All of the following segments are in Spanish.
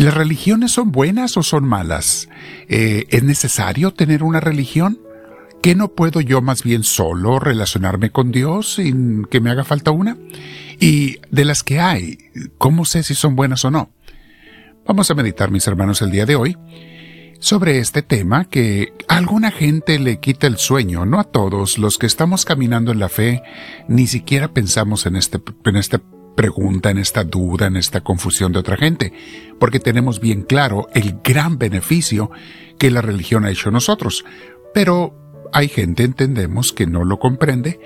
¿Las religiones son buenas o son malas? Eh, ¿Es necesario tener una religión? ¿Qué no puedo yo más bien solo relacionarme con Dios sin que me haga falta una? Y de las que hay, ¿cómo sé si son buenas o no? Vamos a meditar, mis hermanos, el día de hoy sobre este tema que a alguna gente le quita el sueño, no a todos los que estamos caminando en la fe, ni siquiera pensamos en, este, en esta pregunta, en esta duda, en esta confusión de otra gente, porque tenemos bien claro el gran beneficio que la religión ha hecho nosotros. Pero hay gente, entendemos, que no lo comprende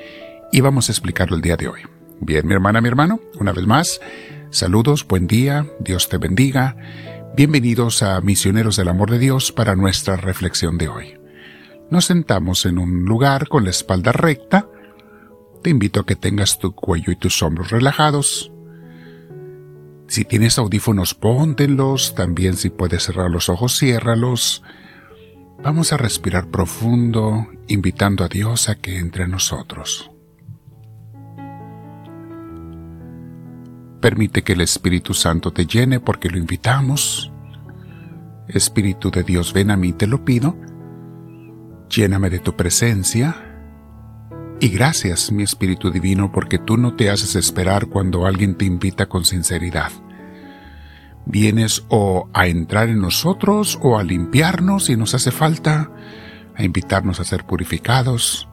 y vamos a explicarlo el día de hoy. Bien, mi hermana, mi hermano, una vez más, saludos, buen día, Dios te bendiga. Bienvenidos a Misioneros del Amor de Dios para nuestra reflexión de hoy. Nos sentamos en un lugar con la espalda recta. Te invito a que tengas tu cuello y tus hombros relajados. Si tienes audífonos, póntenlos. También si puedes cerrar los ojos, ciérralos. Vamos a respirar profundo, invitando a Dios a que entre nosotros. Permite que el Espíritu Santo te llene porque lo invitamos. Espíritu de Dios, ven a mí, te lo pido. Lléname de tu presencia. Y gracias, mi Espíritu Divino, porque tú no te haces esperar cuando alguien te invita con sinceridad. Vienes o a entrar en nosotros o a limpiarnos si nos hace falta, a invitarnos a ser purificados,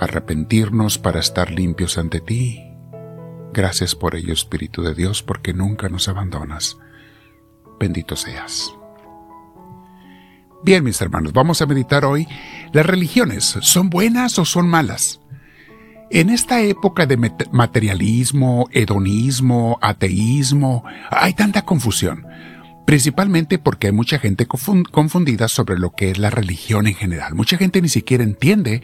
a arrepentirnos para estar limpios ante ti Gracias por ello, Espíritu de Dios, porque nunca nos abandonas. Bendito seas. Bien, mis hermanos, vamos a meditar hoy. ¿Las religiones son buenas o son malas? En esta época de materialismo, hedonismo, ateísmo, hay tanta confusión, principalmente porque hay mucha gente confundida sobre lo que es la religión en general. Mucha gente ni siquiera entiende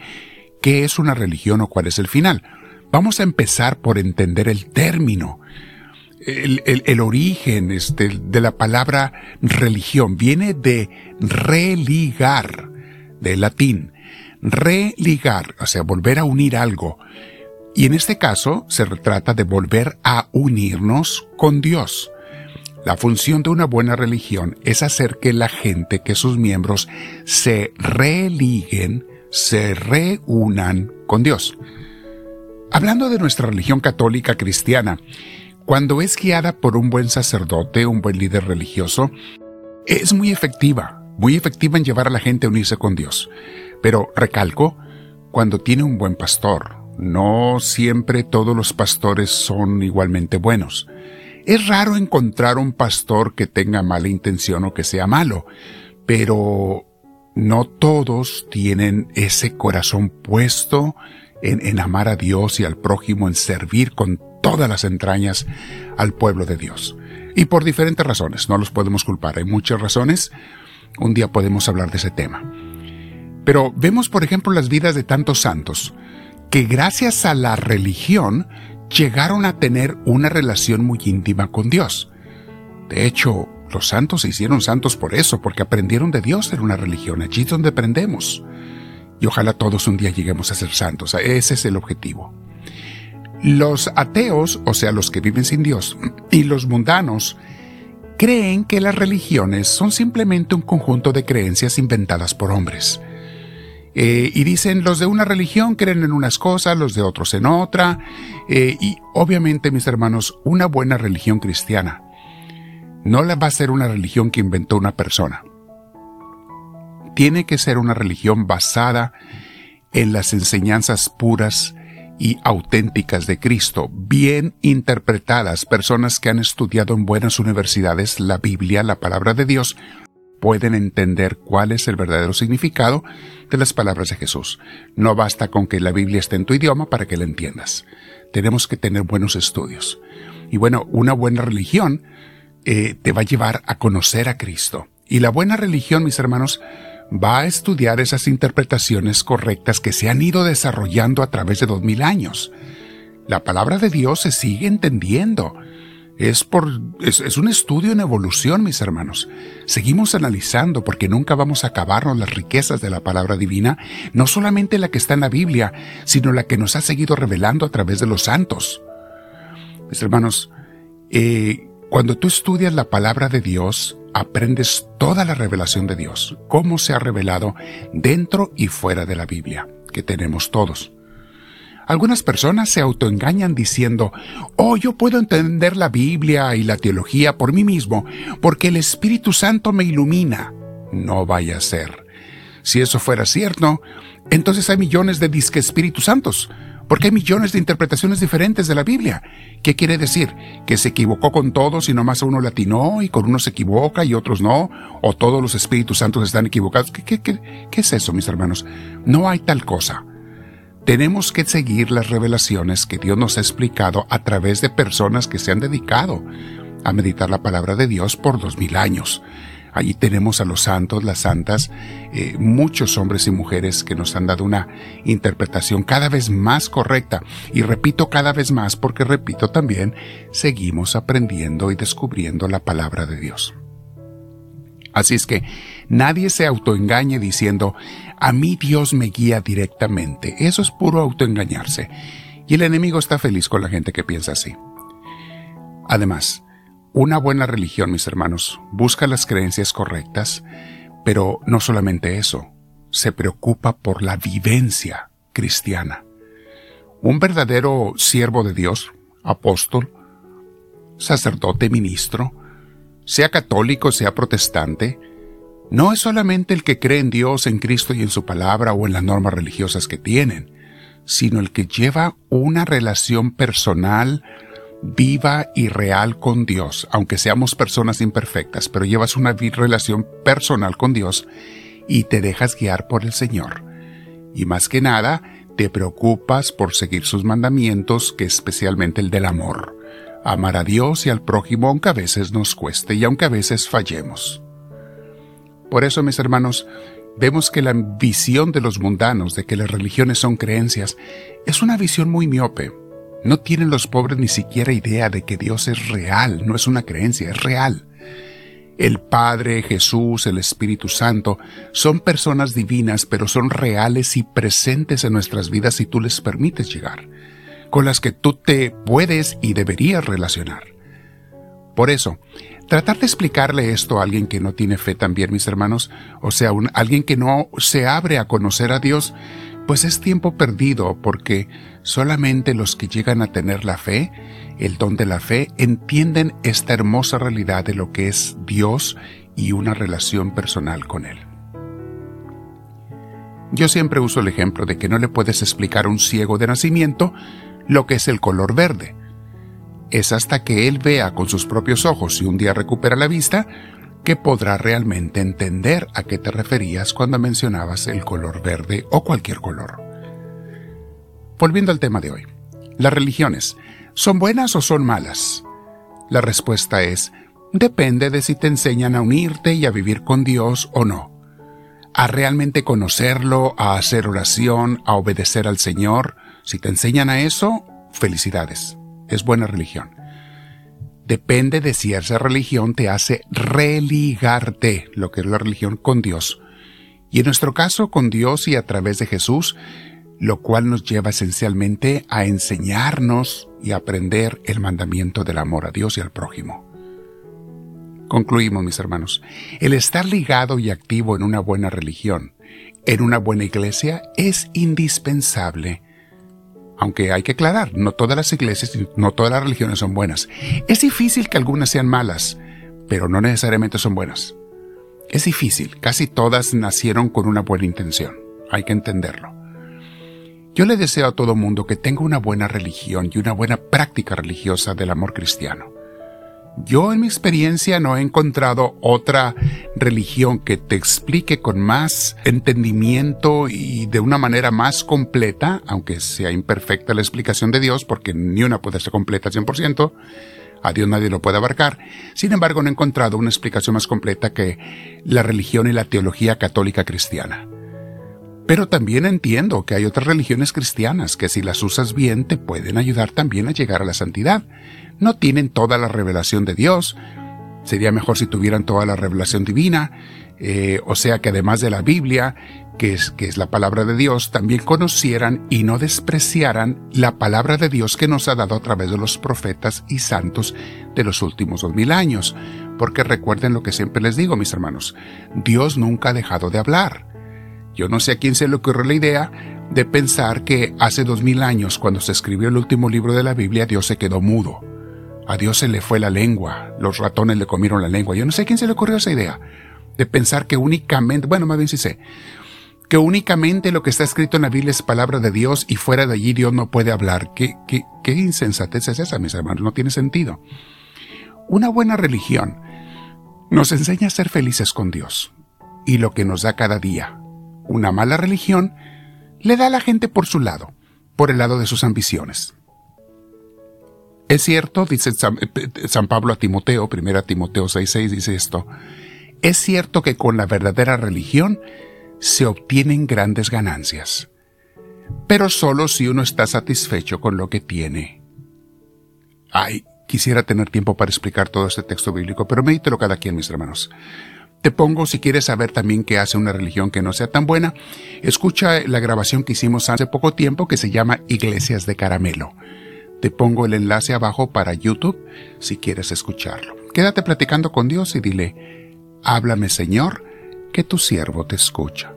qué es una religión o cuál es el final. Vamos a empezar por entender el término. El, origen este, de la palabra religión viene de religar, de latín. Religar, o sea, volver a unir algo. Y en este caso se trata de volver a unirnos con Dios. La función de una buena religión es hacer que la gente, que sus miembros se religuen, se reúnan con Dios. Hablando de nuestra religión católica cristiana, cuando es guiada por un buen sacerdote, un buen líder religioso, es muy efectiva, muy efectiva en llevar a la gente a unirse con Dios. Pero recalco, cuando tiene un buen pastor, no siempre todos los pastores son igualmente buenos. Es raro encontrar un pastor que tenga mala intención o que sea malo, pero no todos tienen ese corazón puesto en, amar a Dios y al prójimo, en servir con todas las entrañas al pueblo de Dios. Y por diferentes razones, no los podemos culpar, hay muchas razones, un día podemos hablar de ese tema. Pero vemos, por ejemplo, las vidas de tantos santos, que gracias a la religión llegaron a tener una relación muy íntima con Dios. De hecho, los santos se hicieron santos por eso, porque aprendieron de Dios en una religión, allí es donde aprendemos y ojalá todos un día lleguemos a ser santos. Ese es el objetivo. Los ateos, o sea, los que viven sin Dios, y los mundanos, creen que las religiones son simplemente un conjunto de creencias inventadas por hombres. Eh, y dicen, los de una religión creen en unas cosas, los de otros en otra. Eh, y obviamente, mis hermanos, una buena religión cristiana no la va a ser una religión que inventó una persona tiene que ser una religión basada en las enseñanzas puras y auténticas de Cristo, bien interpretadas. Personas que han estudiado en buenas universidades la Biblia, la palabra de Dios, pueden entender cuál es el verdadero significado de las palabras de Jesús. No basta con que la Biblia esté en tu idioma para que la entiendas. Tenemos que tener buenos estudios. Y bueno, una buena religión eh, te va a llevar a conocer a Cristo. Y la buena religión, mis hermanos, va a estudiar esas interpretaciones correctas que se han ido desarrollando a través de dos mil años. La palabra de Dios se sigue entendiendo. Es, por, es, un estudio en evolución, mis hermanos. Seguimos analizando porque nunca vamos a acabarnos las riquezas de la palabra divina, no solamente la que está en la Biblia, sino la que nos ha seguido revelando a través de los santos. Mis hermanos, eh, Cuando tú estudias la palabra de Dios, aprendes toda la revelación de Dios, cómo se ha revelado dentro y fuera de la Biblia, que tenemos todos. Algunas personas se autoengañan diciendo, oh, yo puedo entender la Biblia y la teología por mí mismo, porque el Espíritu Santo me ilumina. No vaya a ser. Si eso fuera cierto, entonces hay millones de disque Espíritus Santos, porque hay millones de interpretaciones diferentes de la Biblia. ¿Qué quiere decir? ¿Que se equivocó con todos y nomás a uno latinó y con uno se equivoca y otros no? ¿O todos los Espíritus Santos están equivocados? ¿Qué, qué, qué, qué es eso, mis hermanos? No hay tal cosa. Tenemos que seguir las revelaciones que Dios nos ha explicado a través de personas que se han dedicado a meditar la palabra de Dios por dos mil años. Allí tenemos a los santos, las santas, eh, muchos hombres y mujeres que nos han dado una interpretación cada vez más correcta. Y repito cada vez más porque repito también, seguimos aprendiendo y descubriendo la palabra de Dios. Así es que nadie se autoengañe diciendo, a mí Dios me guía directamente. Eso es puro autoengañarse. Y el enemigo está feliz con la gente que piensa así. Además, una buena religión, mis hermanos, busca las creencias correctas, pero no solamente eso, se preocupa por la vivencia cristiana. Un verdadero siervo de Dios, apóstol, sacerdote, ministro, sea católico, sea protestante, no es solamente el que cree en Dios, en Cristo y en su palabra o en las normas religiosas que tienen, sino el que lleva una relación personal, viva y real con Dios, aunque seamos personas imperfectas, pero llevas una relación personal con Dios y te dejas guiar por el Señor. Y más que nada, te preocupas por seguir sus mandamientos, que especialmente el del amor. Amar a Dios y al prójimo aunque a veces nos cueste y aunque a veces fallemos. Por eso, mis hermanos, vemos que la visión de los mundanos de que las religiones son creencias es una visión muy miope. No tienen los pobres ni siquiera idea de que Dios es real, no es una creencia, es real. El Padre, Jesús, el Espíritu Santo son personas divinas, pero son reales y presentes en nuestras vidas si tú les permites llegar, con las que tú te puedes y deberías relacionar. Por eso, tratar de explicarle esto a alguien que no tiene fe también, mis hermanos, o sea, un, alguien que no se abre a conocer a Dios, pues es tiempo perdido porque solamente los que llegan a tener la fe, el don de la fe, entienden esta hermosa realidad de lo que es Dios y una relación personal con Él. Yo siempre uso el ejemplo de que no le puedes explicar a un ciego de nacimiento lo que es el color verde es hasta que él vea con sus propios ojos y un día recupera la vista, que podrá realmente entender a qué te referías cuando mencionabas el color verde o cualquier color. Volviendo al tema de hoy, las religiones, ¿son buenas o son malas? La respuesta es, depende de si te enseñan a unirte y a vivir con Dios o no, a realmente conocerlo, a hacer oración, a obedecer al Señor. Si te enseñan a eso, felicidades es buena religión. Depende de si esa religión te hace religarte, lo que es la religión, con Dios. Y en nuestro caso, con Dios y a través de Jesús, lo cual nos lleva esencialmente a enseñarnos y aprender el mandamiento del amor a Dios y al prójimo. Concluimos, mis hermanos. El estar ligado y activo en una buena religión, en una buena iglesia, es indispensable aunque hay que aclarar, no todas las iglesias, no todas las religiones son buenas. Es difícil que algunas sean malas, pero no necesariamente son buenas. Es difícil, casi todas nacieron con una buena intención, hay que entenderlo. Yo le deseo a todo mundo que tenga una buena religión y una buena práctica religiosa del amor cristiano. Yo en mi experiencia no he encontrado otra religión que te explique con más entendimiento y de una manera más completa, aunque sea imperfecta la explicación de Dios, porque ni una puede ser completa al 100%, a Dios nadie lo puede abarcar. Sin embargo, no he encontrado una explicación más completa que la religión y la teología católica cristiana. Pero también entiendo que hay otras religiones cristianas que si las usas bien te pueden ayudar también a llegar a la santidad no tienen toda la revelación de Dios. Sería mejor si tuvieran toda la revelación divina, eh, o sea que además de la Biblia, que es, que es la palabra de Dios, también conocieran y no despreciaran la palabra de Dios que nos ha dado a través de los profetas y santos de los últimos dos mil años. Porque recuerden lo que siempre les digo, mis hermanos, Dios nunca ha dejado de hablar. Yo no sé a quién se le ocurrió la idea de pensar que hace dos mil años, cuando se escribió el último libro de la Biblia, Dios se quedó mudo. A Dios se le fue la lengua, los ratones le comieron la lengua. Yo no sé a quién se le ocurrió esa idea de pensar que únicamente, bueno, más bien sí sé, que únicamente lo que está escrito en la Biblia es palabra de Dios y fuera de allí Dios no puede hablar. ¿Qué, qué, insensatez es esa, mis hermanos? No tiene sentido. Una buena religión nos enseña a ser felices con Dios y lo que nos da cada día. Una mala religión le da a la gente por su lado, por el lado de sus ambiciones. Es cierto, dice San, eh, Pablo a Timoteo, 1 Timoteo 6:6 dice esto, es cierto que con la verdadera religión se obtienen grandes ganancias, pero solo si uno está satisfecho con lo que tiene. Ay, quisiera tener tiempo para explicar todo este texto bíblico, pero medítelo cada quien, mis hermanos. Te pongo, si quieres saber también qué hace una religión que no sea tan buena, escucha la grabación que hicimos hace poco tiempo que se llama Iglesias de Caramelo. Te pongo el enlace abajo para YouTube si quieres escucharlo. Quédate platicando con Dios y dile, háblame Señor, que tu siervo te escucha.